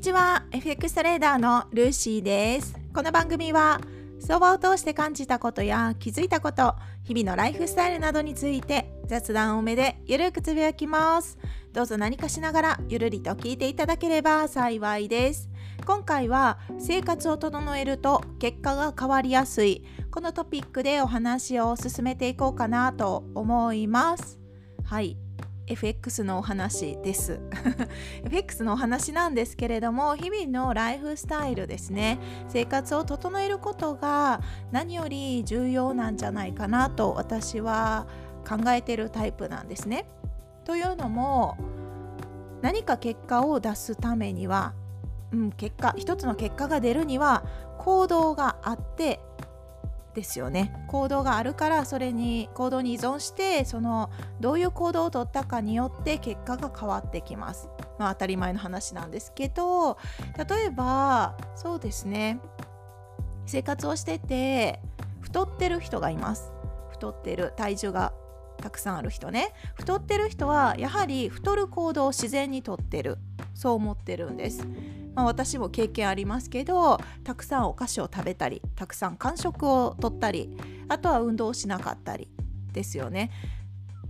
にちは。FX トレーダーのルーシーです。この番組は相場を通して感じたことや気づいたこと日々のライフスタイルなどについて雑談多めでゆるくつぶやきます。どうぞ何かしながらゆるりと聞いていただければ幸いです。今回は生活を整えると結果が変わりやすいこのトピックでお話を進めていこうかなと思います。はい。FX のお話です FX のお話なんですけれども日々のライフスタイルですね生活を整えることが何より重要なんじゃないかなと私は考えてるタイプなんですね。というのも何か結果を出すためには、うん、結果一つの結果が出るには行動があってですよね。行動があるからそれに行動に依存してそのどういう行動をとったかによって結果が変わってきます。まあ、当たり前の話なんですけど例えばそうですね。生活をしてて太ってる人がいます。太ってる体重がたくさんある人ね。太ってる人はやはり太る行動を自然にとってる。そう思ってるんです。まあ、私も経験ありますけどたくさんお菓子を食べたりたくさん間食をとったりあとは運動をしなかったりですよね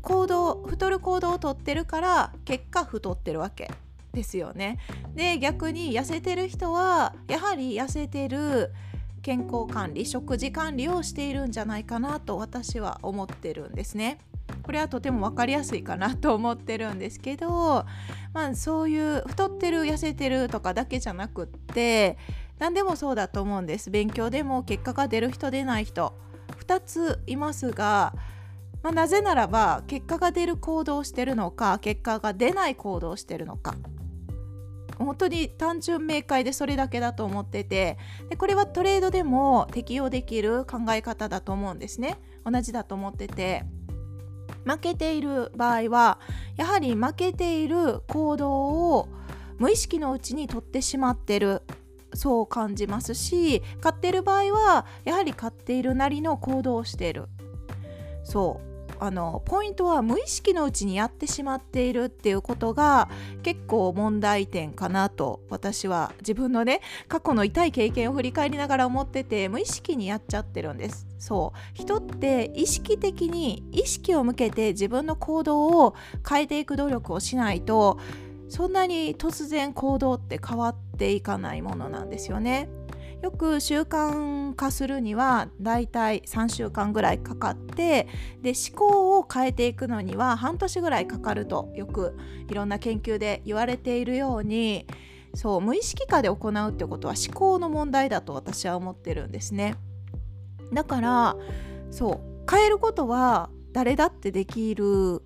行動太る行動をとってるから結果太ってるわけですよねで逆に痩せてる人はやはり痩せてる健康管理食事管理をしているんじゃないかなと私は思ってるんですね。これはとても分かりやすいかなと思ってるんですけど、まあ、そういう太ってる痩せてるとかだけじゃなくって何でもそうだと思うんです。勉強でも結果が出る人出ない人。2ついますが、まあ、なぜならば結果が出る行動をしてるのか結果が出ない行動をしてるのか。本当に単純明快でそれだけだと思っててでこれはトレードでも適用できる考え方だと思うんですね。同じだと思ってて。負けている場合はやはり負けている行動を無意識のうちに取ってしまってるそう感じますし買ってる場合はやはり買っているなりの行動をしている。そう。あのポイントは無意識のうちにやってしまっているっていうことが結構問題点かなと私は自分のね過去の痛い経験を振り返りながら思ってて無意識にやっちゃってるんですそう人って意識的に意識を向けて自分の行動を変えていく努力をしないとそんなに突然行動って変わっていかないものなんですよね。よく習慣化するにはだいたい3週間ぐらいかかってで思考を変えていくのには半年ぐらいかかるとよくいろんな研究で言われているようにそう無意識化で行うってことは思考の問題だと私は思ってるんですね。だからそう変えることは誰だってできる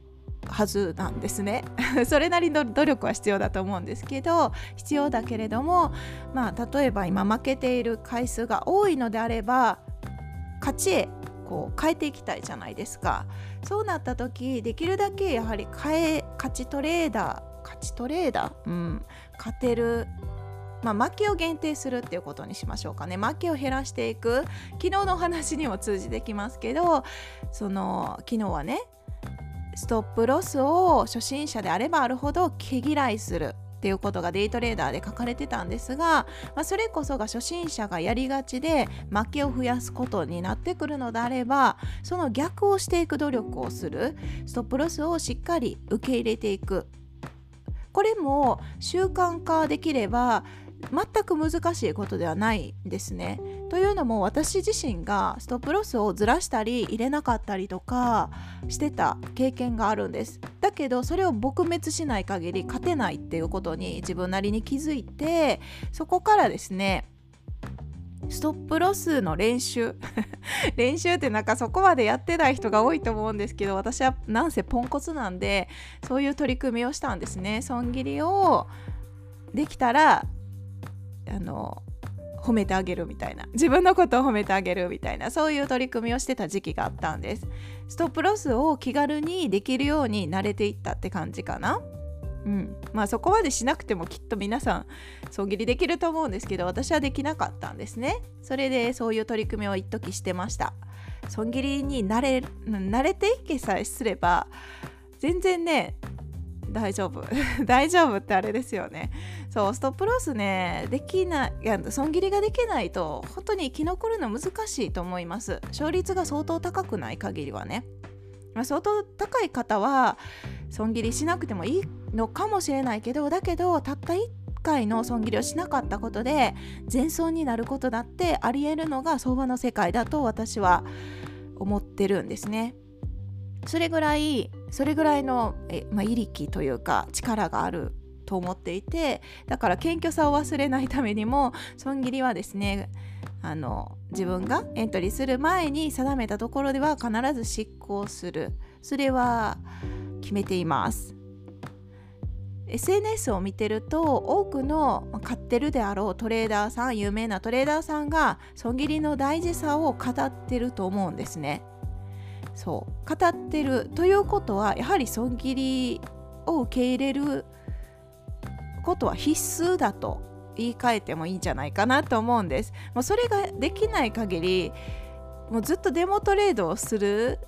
はずなんですね。それなりの努力は必要だと思うんですけど必要だけれどもまあ例えば今負けている回数が多いのであれば勝ちへこう変えていきたいじゃないですか。そうなった時できるだけやはり変え勝ちトレーダー勝ちトレーダーうん勝てるまあ、負けを限定するっていうことにしましょうかね。負けを減らしていく。昨日のお話にも通じてきますけどその昨日はねストップロスを初心者であればあるほど毛嫌いするっていうことがデイトレーダーで書かれてたんですが、まあ、それこそが初心者がやりがちで負けを増やすことになってくるのであればその逆をしていく努力をするストップロスをしっかり受け入れていく。これも習慣化できれば全く難しいことではないですね。というのも私自身がストップロスをずらしたり入れなかったりとかしてた経験があるんです。だけどそれを撲滅しない限り勝てないっていうことに自分なりに気づいてそこからですねストップロスの練習 練習ってなんかそこまでやってない人が多いと思うんですけど私はなんせポンコツなんでそういう取り組みをしたんですね損切りをできたらあの褒めてあげるみたいな。自分のことを褒めてあげるみたいな。そういう取り組みをしてた時期があったんです。ストップロスを気軽にできるように慣れていったって感じかな。うん。まあそこまでしなくてもきっと皆さん損切りできると思うんですけど私はできなかったんですね。それでそういう取り組みを一時してました。損切りに慣れ慣れていけさえすれば全然ね大丈夫。大丈夫ってあれですよね。そうストップロスねできないいや損切りができないと本当に生き残るの難しいと思います勝率が相当高くない限りはね、まあ、相当高い方は損切りしなくてもいいのかもしれないけどだけどたった1回の損切りをしなかったことで全損になることだってありえるのが相場の世界だと私は思ってるんですね。それぐらいそれぐらいの、まあ、威力というか力があると思っていてだから謙虚さを忘れないためにも損切りはですねあの自分がエントリーする前に定めたところでは必ず執行する。それは決めています。SNS を見てると多くの買ってるであろうトレーダーさん有名なトレーダーさんが損切りの大事さを語ってると思うんですね。そう語ってるということはやはり損切りを受け入れることは必須だと言い換えてもいいんじゃないかなと思うんです。もうそれができない限りもうずっとデモトレードをする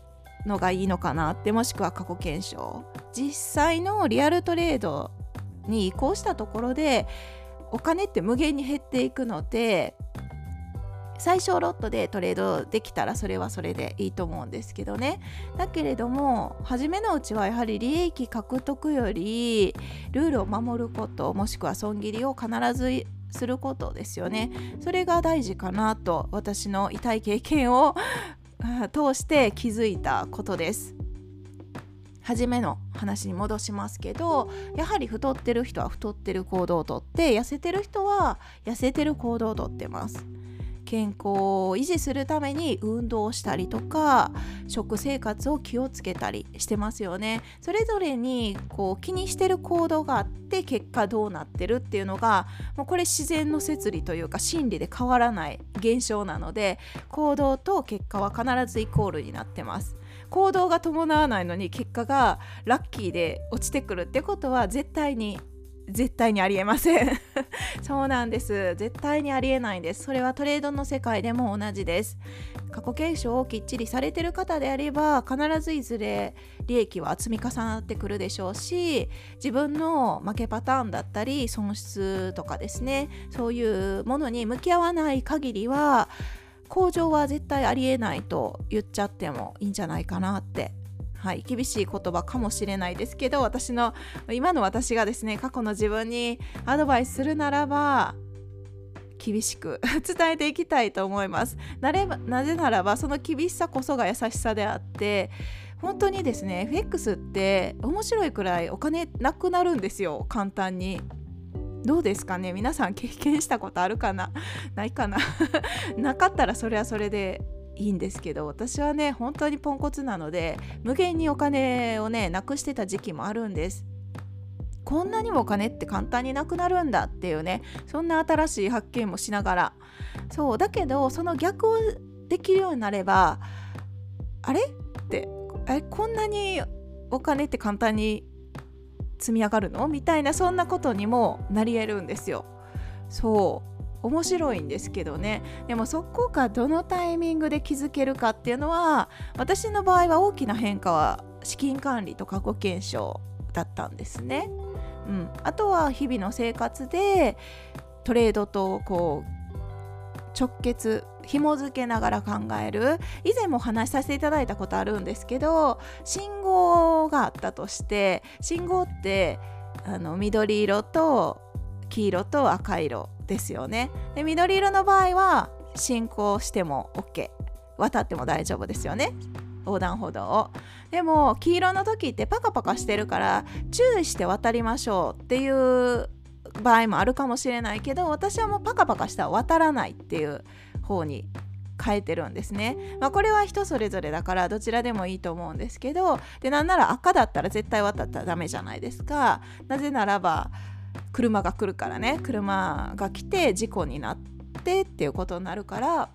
のがいいのかなってもしくは過去検証実際のリアルトレードに移行したところでお金って無限に減っていくので最小ロットでトレードできたらそれはそれでいいと思うんですけどね。だけれども初めのうちはやはり利益獲得よりルールを守ることもしくは損切りを必ずすることですよね。それが大事かなと私の痛い経験を 通して気づいたことです。初めの話に戻しますけどやはり太ってる人は太ってる行動をとって痩せてる人は痩せてる行動をとってます。健康を維持するために運動をしたりとか食生活を気をつけたりしてますよね。それぞれにこう気にしてる行動があって結果どうなってるっていうのがもうこれ自然の摂理というか心理で変わらない現象なので行動と結果は必ずイコールになってます。行動が伴わないのに結果がラッキーで落ちてくるってことは絶対に絶対にありえません。そうなんです。絶対にありえないんです。それはトレードの世界でも同じです。過去検証をきっちりされてる方であれば必ずいずれ利益は積み重なってくるでしょうし自分の負けパターンだったり損失とかですねそういうものに向き合わない限りは向上は絶対ありえないと言っちゃってもいいんじゃないかなってはい、厳しい言葉かもしれないですけど私の今の私がですね過去の自分にアドバイスするならば厳しく 伝えていきたいと思います。なればなぜならばその厳しさこそが優しさであって本当にですね FX って面白いくらいお金なくなるんですよ。簡単に。どうですかね？皆さん経験したことあるかな？ないかな？なかったらそれはそれでいいんですけど私はね本当にポンコツなので無限にお金をねなくしてた時期もあるんです。こんなにもお金って簡単になくなるんだっていうねそんな新しい発見もしながら。そうだけどその逆をできるようになればあれってえこんなにお金って簡単に積み上がるの？みたいなそんなことにもなり得るんですよ。そう。面白いんですけどね。でもそこがどのタイミングで気づけるかっていうのは私の場合は大きな変化は資金管理と過去検証だったんですね。うん、あとは日々の生活でトレードとこう直結紐付けながら考える。以前もお話しさせていただいたことあるんですけど信号があったとして信号ってあの緑色と黄色と赤色ですよね。で緑色の場合は進行しても OK 渡っても大丈夫ですよね。横断歩道を。でも黄色の時ってパカパカしてるから注意して渡りましょうっていう場合もあるかもしれないけど私はもうパカパカしたら渡らないっていう方に変えてるんですね、まあ、これは人それぞれだからどちらでもいいと思うんですけどでなんなら赤だったら絶対渡ったらダメじゃないですか。なぜならば車が来るからね車が来て事故になってっていうことになるから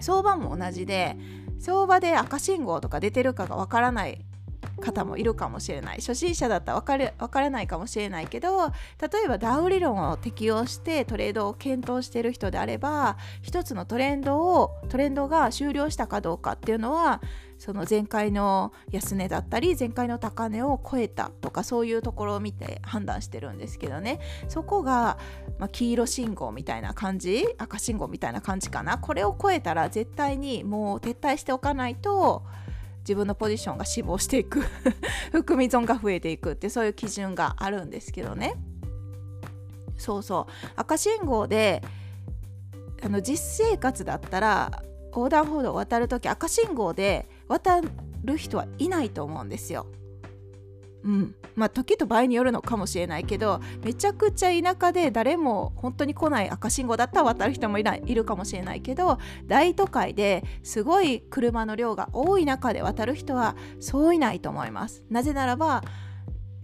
相場も同じで相場で赤信号とか出てるかがわからない方もいるかもしれない。初心者だったら分か分からないかもしれないけど例えばダウ理論を適用してトレードを検討している人であれば一つのトレンドをトレンドが終了したかどうかっていうのはその前回の安値だったり前回の高値を超えたとかそういうところを見て判断してるんですけどね。そこが、まあ、黄色信号みたいな感じ赤信号みたいな感じかな。これを超えたら絶対にもう撤退しておかないと自分のポジションが死亡していく 含み損が増えていくってそういう基準があるんですけどね。そうそう。赤信号であの実生活だったら横断歩道を渡るとき赤信号で渡る人はいないと思うんですよ。うん、まあ時と場合によるのかもしれないけどめちゃくちゃ田舎で誰も本当に来ない赤信号だったら渡る人もいないいるかもしれないけど大都会ですごい車の量が多い中で渡る人はそういないと思います。なぜならば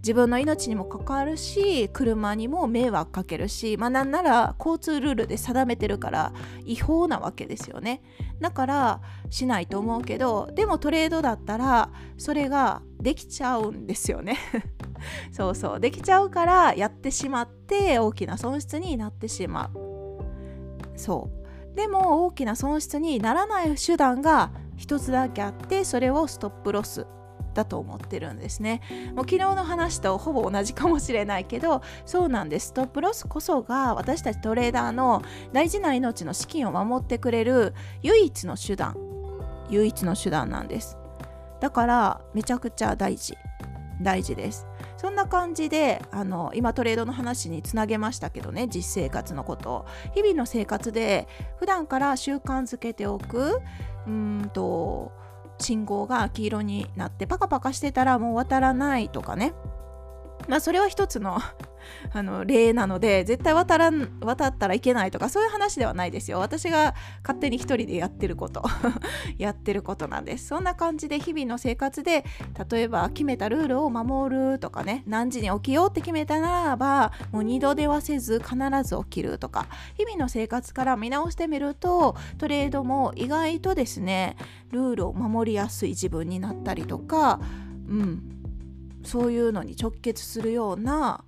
自分の命にも関わるし車にも迷惑かけるしまあなんなら交通ルールで定めてるから違法なわけですよね。だからしないと思うけどでもトレードだったらそれができちゃうんですよね。そうそう。できちゃうからやってしまって大きな損失になってしまう。そう。でも大きな損失にならない手段が一つだけあってそれをストップロス。だと思ってるんですね。もう昨日の話とほぼ同じかもしれないけどそうなんです。ストップロスこそが私たちトレーダーの大事な命の資金を守ってくれる唯一の手段唯一の手段なんです。だからめちゃくちゃ大事。大事です。そんな感じであの今トレードの話につなげましたけどね。実生活のこと日々の生活で普段から習慣づけておくうんと信号が黄色になってパカパカしてたらもう渡らないとかね。まあそれは一つのあの例なので絶対渡らん渡ったらいけないとかそういう話ではないですよ。私が勝手に一人でやってること。やってることなんです。そんな感じで日々の生活で例えば決めたルールを守るとかね何時に起きようって決めたならばもう二度ではせず必ず起きるとか。日々の生活から見直してみるとトレードも意外とですねルールを守りやすい自分になったりとかうん。そういうのに直結するような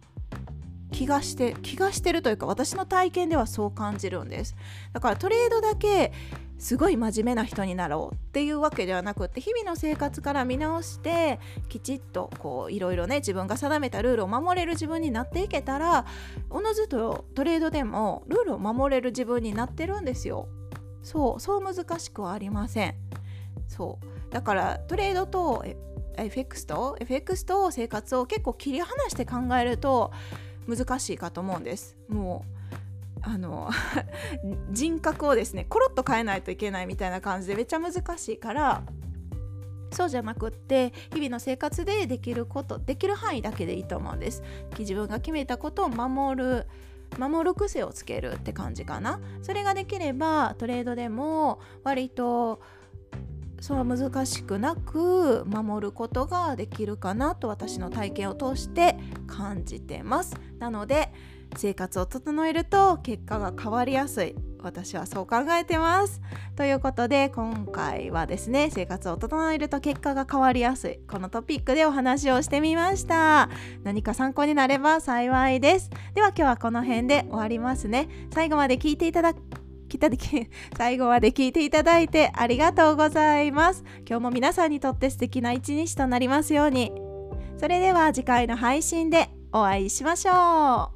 気がして気がしてるというか私の体験ではそう感じるんです。だからトレードだけすごい真面目な人になろうっていうわけではなくって日々の生活から見直してきちっとこういろいろね自分が定めたルールを守れる自分になっていけたらおのずとトレードでもルールを守れる自分になってるんですよ。そうそう難しくはありません。そう。だからトレードと FX と FX と生活を結構切り離して考えると難しいかと思うんです。もうあの 人格をですねコロッと変えないといけないみたいな感じでめっちゃ難しいからそうじゃなくって日々の生活でできることできる範囲だけでいいと思うんです。自分が決めたことを守る守る癖をつけるって感じかな。それができればトレードでも割とそう難しくなく守ることができるかなと私の体験を通して感じてます。なので生活を整えると結果が変わりやすい。私はそう考えてます。ということで今回はですね生活を整えると結果が変わりやすい。このトピックでお話をしてみました。何か参考になれば幸いです。では今日はこの辺で終わりますね。最後まで聞いていただきた最後まで聞いていただいてありがとうございます。今日も皆さんにとって素敵な一日となりますように。それでは次回の配信でお会いしましょう。